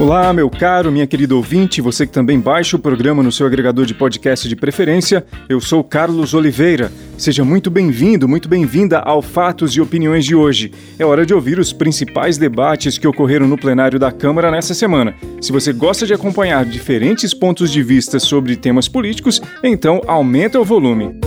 Olá, meu caro, minha querida ouvinte, você que também baixa o programa no seu agregador de podcast de preferência, eu sou Carlos Oliveira. Seja muito bem-vindo, muito bem-vinda ao Fatos e Opiniões de hoje. É hora de ouvir os principais debates que ocorreram no plenário da Câmara nessa semana. Se você gosta de acompanhar diferentes pontos de vista sobre temas políticos, então aumenta o volume.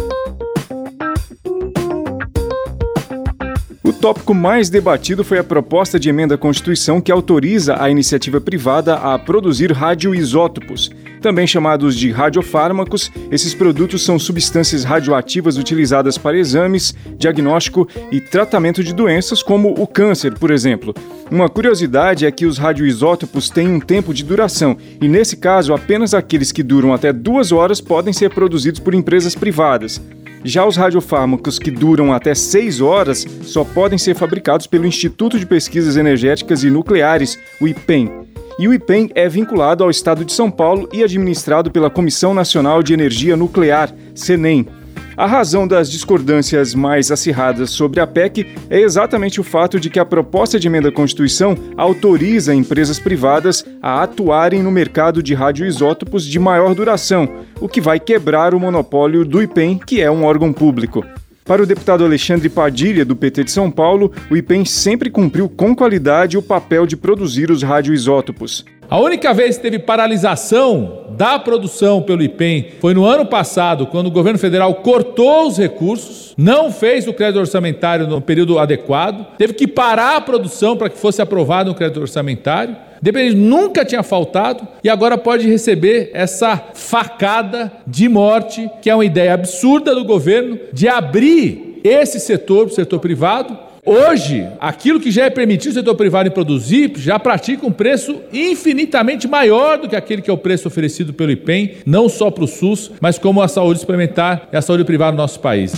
Tópico mais debatido foi a proposta de emenda à Constituição que autoriza a iniciativa privada a produzir radioisótopos. Também chamados de radiofármacos, esses produtos são substâncias radioativas utilizadas para exames, diagnóstico e tratamento de doenças como o câncer, por exemplo. Uma curiosidade é que os radioisótopos têm um tempo de duração e, nesse caso, apenas aqueles que duram até duas horas podem ser produzidos por empresas privadas. Já os radiofármacos que duram até 6 horas só podem ser fabricados pelo Instituto de Pesquisas Energéticas e Nucleares, o IPEN. E o IPEN é vinculado ao Estado de São Paulo e administrado pela Comissão Nacional de Energia Nuclear, CENEM. A razão das discordâncias mais acirradas sobre a PEC é exatamente o fato de que a proposta de emenda à Constituição autoriza empresas privadas a atuarem no mercado de radioisótopos de maior duração, o que vai quebrar o monopólio do IPEM, que é um órgão público. Para o deputado Alexandre Padilha, do PT de São Paulo, o IPEM sempre cumpriu com qualidade o papel de produzir os radioisótopos. A única vez que teve paralisação da produção pelo IPEM foi no ano passado, quando o governo federal cortou os recursos, não fez o crédito orçamentário no período adequado, teve que parar a produção para que fosse aprovado o crédito orçamentário. Dependente nunca tinha faltado e agora pode receber essa facada de morte, que é uma ideia absurda do governo de abrir esse setor, o setor privado, Hoje, aquilo que já é permitido o setor privado em produzir, já pratica um preço infinitamente maior do que aquele que é o preço oferecido pelo IPEM, não só para o SUS, mas como a saúde suplementar e a saúde privada no nosso país.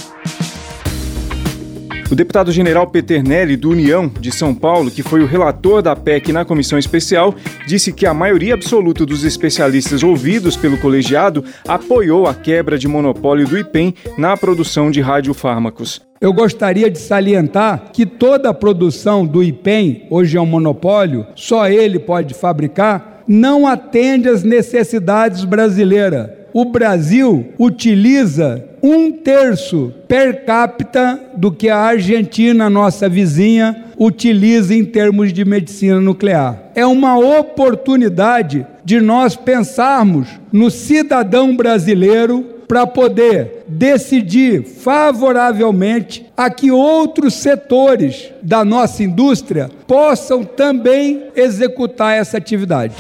O deputado general Peternelli, do União de São Paulo, que foi o relator da PEC na comissão especial, disse que a maioria absoluta dos especialistas ouvidos pelo colegiado apoiou a quebra de monopólio do IPEM na produção de radiofármacos. Eu gostaria de salientar que toda a produção do IPEM, hoje é um monopólio, só ele pode fabricar, não atende às necessidades brasileiras. O Brasil utiliza um terço per capita do que a Argentina, nossa vizinha, utiliza em termos de medicina nuclear. É uma oportunidade de nós pensarmos no cidadão brasileiro para poder decidir favoravelmente a que outros setores da nossa indústria possam também executar essa atividade.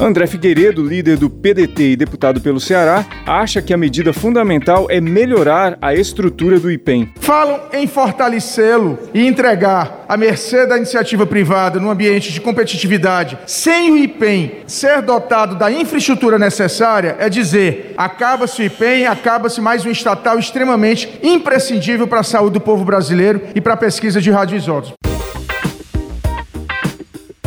André Figueiredo, líder do PDT e deputado pelo Ceará, acha que a medida fundamental é melhorar a estrutura do IPEM. Falam em fortalecê-lo e entregar à mercê da iniciativa privada no ambiente de competitividade, sem o IPEM ser dotado da infraestrutura necessária, é dizer: acaba-se o IPEM, acaba-se mais um estatal extremamente imprescindível para a saúde do povo brasileiro e para a pesquisa de radioisótopos.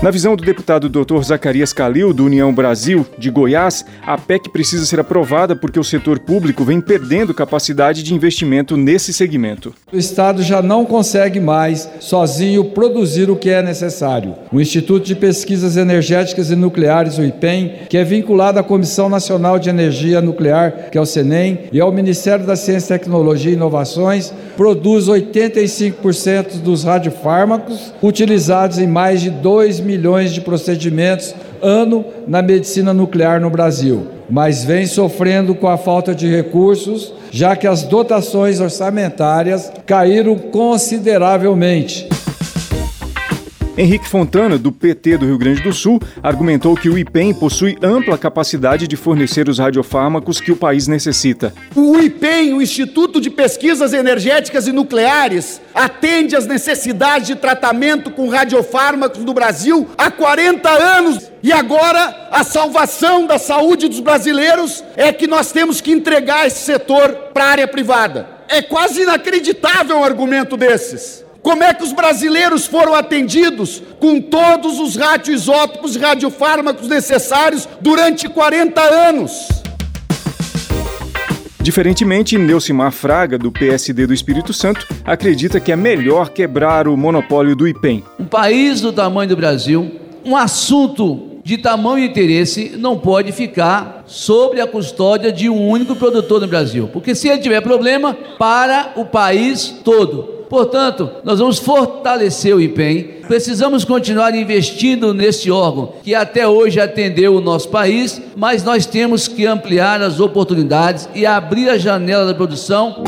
Na visão do deputado Dr. Zacarias Calil, do União Brasil, de Goiás, a PEC precisa ser aprovada porque o setor público vem perdendo capacidade de investimento nesse segmento. O Estado já não consegue mais, sozinho, produzir o que é necessário. O Instituto de Pesquisas Energéticas e Nucleares, o IPEM, que é vinculado à Comissão Nacional de Energia Nuclear, que é o CENEM, e ao Ministério da Ciência, Tecnologia e Inovações, produz 85% dos radiofármacos utilizados em mais de 2 milhões milhões de procedimentos ano na medicina nuclear no Brasil, mas vem sofrendo com a falta de recursos, já que as dotações orçamentárias caíram consideravelmente. Henrique Fontana, do PT do Rio Grande do Sul, argumentou que o IPEM possui ampla capacidade de fornecer os radiofármacos que o país necessita. O IPEM, o Instituto de Pesquisas Energéticas e Nucleares, atende às necessidades de tratamento com radiofármacos no Brasil há 40 anos. E agora a salvação da saúde dos brasileiros é que nós temos que entregar esse setor para a área privada. É quase inacreditável um argumento desses. Como é que os brasileiros foram atendidos com todos os radioisótopos e radiofármacos necessários durante 40 anos? Diferentemente, Neucimar Fraga, do PSD do Espírito Santo, acredita que é melhor quebrar o monopólio do IPEM. Um país do tamanho do Brasil, um assunto de tamanho interesse não pode ficar sobre a custódia de um único produtor no Brasil, porque se ele tiver problema, para o país todo. Portanto, nós vamos fortalecer o IPEM. Precisamos continuar investindo nesse órgão que até hoje atendeu o nosso país, mas nós temos que ampliar as oportunidades e abrir a janela da produção.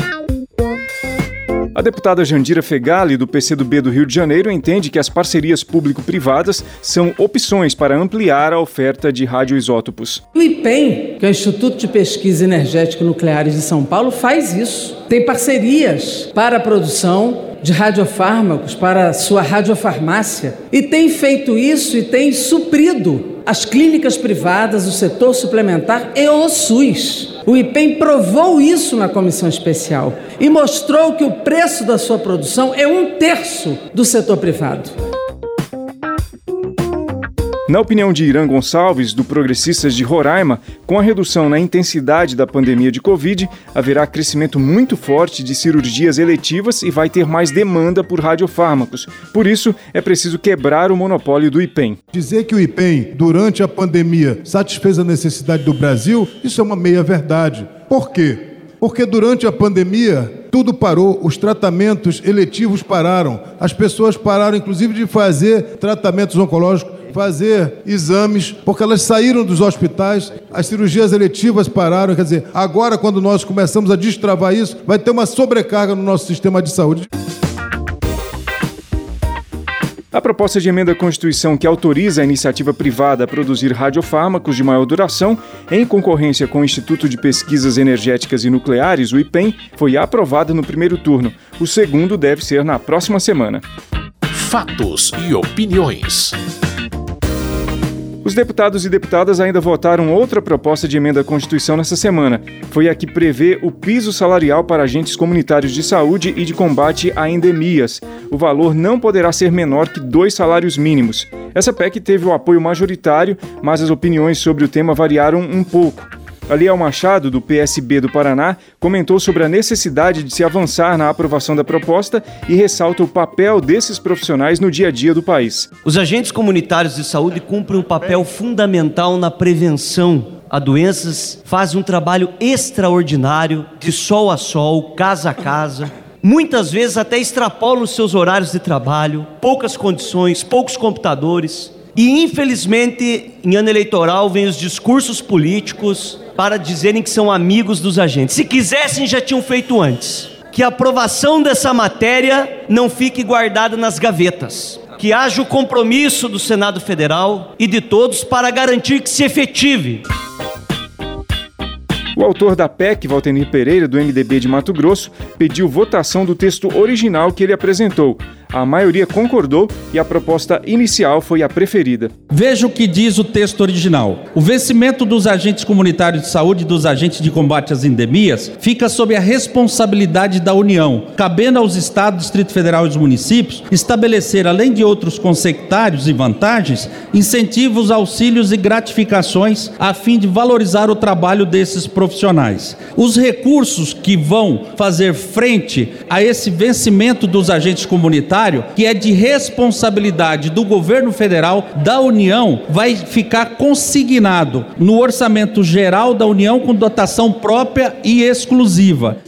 A deputada Jandira Fegali, do PCdoB do Rio de Janeiro, entende que as parcerias público-privadas são opções para ampliar a oferta de radioisótopos. O IPEM, que é o Instituto de Pesquisa Energética Nucleares de São Paulo, faz isso. Tem parcerias para a produção de radiofármacos para sua radiofarmácia e tem feito isso e tem suprido as clínicas privadas, o setor suplementar e o SUS. O IPEM provou isso na comissão especial e mostrou que o preço da sua produção é um terço do setor privado. Na opinião de Irã Gonçalves, do Progressistas de Roraima, com a redução na intensidade da pandemia de Covid, haverá crescimento muito forte de cirurgias eletivas e vai ter mais demanda por radiofármacos. Por isso, é preciso quebrar o monopólio do IPEM. Dizer que o IPEM, durante a pandemia, satisfez a necessidade do Brasil, isso é uma meia-verdade. Por quê? Porque durante a pandemia, tudo parou, os tratamentos eletivos pararam, as pessoas pararam, inclusive, de fazer tratamentos oncológicos fazer exames, porque elas saíram dos hospitais, as cirurgias eletivas pararam. Quer dizer, agora, quando nós começamos a destravar isso, vai ter uma sobrecarga no nosso sistema de saúde. A proposta de emenda à Constituição que autoriza a iniciativa privada a produzir radiofármacos de maior duração, em concorrência com o Instituto de Pesquisas Energéticas e Nucleares, o IPEM, foi aprovada no primeiro turno. O segundo deve ser na próxima semana. Fatos e opiniões. Os deputados e deputadas ainda votaram outra proposta de emenda à Constituição nessa semana. Foi a que prevê o piso salarial para agentes comunitários de saúde e de combate a endemias. O valor não poderá ser menor que dois salários mínimos. Essa PEC teve o apoio majoritário, mas as opiniões sobre o tema variaram um pouco. Aliel Machado, do PSB do Paraná, comentou sobre a necessidade de se avançar na aprovação da proposta e ressalta o papel desses profissionais no dia a dia do país. Os agentes comunitários de saúde cumprem um papel fundamental na prevenção a doenças, fazem um trabalho extraordinário, de sol a sol, casa a casa. Muitas vezes até extrapolam os seus horários de trabalho, poucas condições, poucos computadores. E infelizmente, em ano eleitoral, vem os discursos políticos para dizerem que são amigos dos agentes. Se quisessem, já tinham feito antes. Que a aprovação dessa matéria não fique guardada nas gavetas. Que haja o compromisso do Senado Federal e de todos para garantir que se efetive. O autor da PEC, Valtenir Pereira, do MDB de Mato Grosso, pediu votação do texto original que ele apresentou, a maioria concordou e a proposta inicial foi a preferida. Veja o que diz o texto original. O vencimento dos agentes comunitários de saúde e dos agentes de combate às endemias fica sob a responsabilidade da União, cabendo aos Estados, Distrito Federal e os municípios estabelecer, além de outros consectários e vantagens, incentivos, auxílios e gratificações a fim de valorizar o trabalho desses profissionais. Os recursos que vão fazer frente a esse vencimento dos agentes comunitários que é de responsabilidade do governo federal, da União, vai ficar consignado no orçamento geral da União com dotação própria e exclusiva.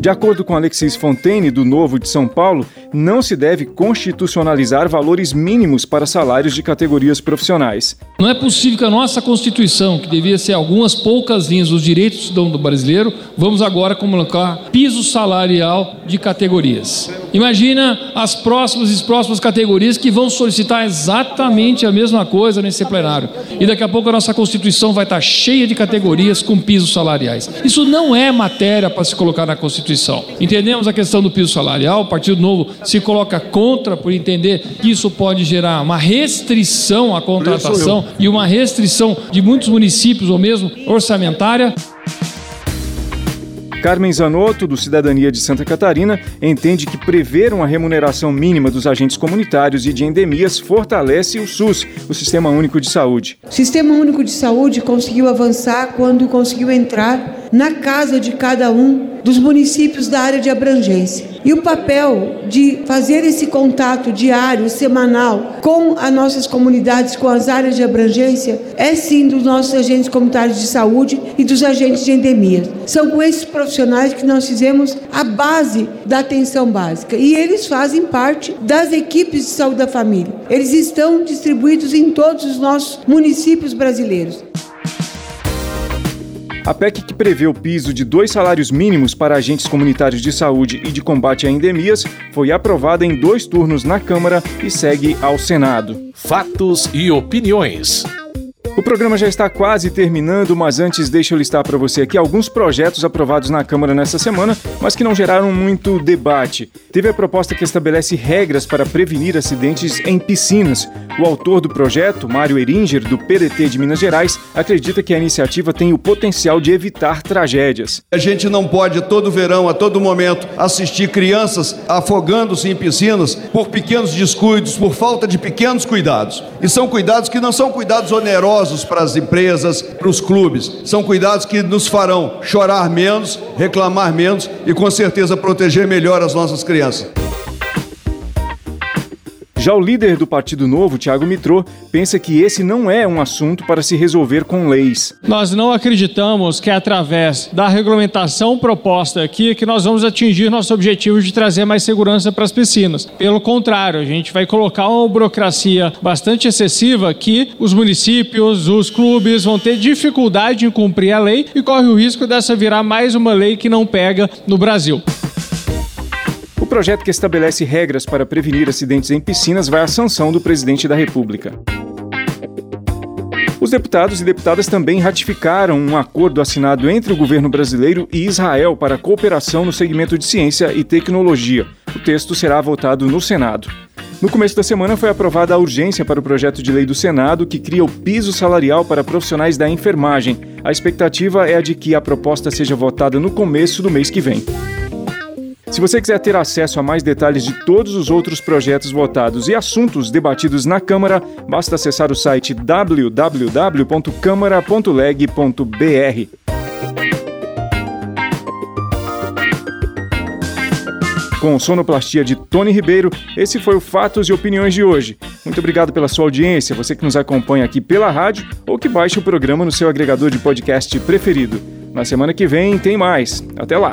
De acordo com Alexis Fontaine, do Novo de São Paulo, não se deve constitucionalizar valores mínimos para salários de categorias profissionais. Não é possível que a nossa Constituição, que devia ser algumas poucas linhas dos direitos do cidadão brasileiro, vamos agora colocar piso salarial de categorias. Imagina as próximas e próximas categorias que vão solicitar exatamente a mesma coisa nesse plenário. E daqui a pouco a nossa Constituição vai estar cheia de categorias com pisos salariais. Isso não é matéria para se colocar na Constituição. Entendemos a questão do piso salarial, o Partido Novo se coloca contra por entender que isso pode gerar uma restrição à contratação e uma restrição de muitos municípios ou mesmo orçamentária. Carmen Zanotto, do Cidadania de Santa Catarina, entende que prever uma remuneração mínima dos agentes comunitários e de endemias fortalece o SUS, o Sistema Único de Saúde. O Sistema Único de Saúde conseguiu avançar quando conseguiu entrar na casa de cada um dos municípios da área de abrangência. E o papel de fazer esse contato diário, semanal, com as nossas comunidades, com as áreas de abrangência, é sim dos nossos agentes comunitários de saúde e dos agentes de endemia. São com esses profissionais que nós fizemos a base da atenção básica. E eles fazem parte das equipes de saúde da família. Eles estão distribuídos em todos os nossos municípios brasileiros. A PEC que prevê o piso de dois salários mínimos para agentes comunitários de saúde e de combate a endemias foi aprovada em dois turnos na Câmara e segue ao Senado. Fatos e opiniões. O programa já está quase terminando, mas antes deixa eu listar para você aqui alguns projetos aprovados na Câmara nesta semana, mas que não geraram muito debate. Teve a proposta que estabelece regras para prevenir acidentes em piscinas. O autor do projeto, Mário Eringer, do PDT de Minas Gerais, acredita que a iniciativa tem o potencial de evitar tragédias. A gente não pode, todo verão, a todo momento, assistir crianças afogando-se em piscinas por pequenos descuidos, por falta de pequenos cuidados. E são cuidados que não são cuidados onerosos para as empresas, para os clubes. São cuidados que nos farão chorar menos, reclamar menos e com certeza proteger melhor as nossas crianças. Já o líder do Partido Novo, Tiago Mitrô, pensa que esse não é um assunto para se resolver com leis. Nós não acreditamos que é através da regulamentação proposta aqui que nós vamos atingir nosso objetivo de trazer mais segurança para as piscinas. Pelo contrário, a gente vai colocar uma burocracia bastante excessiva que os municípios, os clubes vão ter dificuldade em cumprir a lei e corre o risco dessa virar mais uma lei que não pega no Brasil projeto que estabelece regras para prevenir acidentes em piscinas vai à sanção do presidente da República. Os deputados e deputadas também ratificaram um acordo assinado entre o governo brasileiro e Israel para cooperação no segmento de ciência e tecnologia. O texto será votado no Senado. No começo da semana foi aprovada a urgência para o projeto de lei do Senado que cria o piso salarial para profissionais da enfermagem. A expectativa é a de que a proposta seja votada no começo do mês que vem. Se você quiser ter acesso a mais detalhes de todos os outros projetos votados e assuntos debatidos na Câmara, basta acessar o site www.câmara.leg.br. Com sonoplastia de Tony Ribeiro, esse foi o Fatos e Opiniões de hoje. Muito obrigado pela sua audiência, você que nos acompanha aqui pela rádio ou que baixa o programa no seu agregador de podcast preferido. Na semana que vem tem mais. Até lá!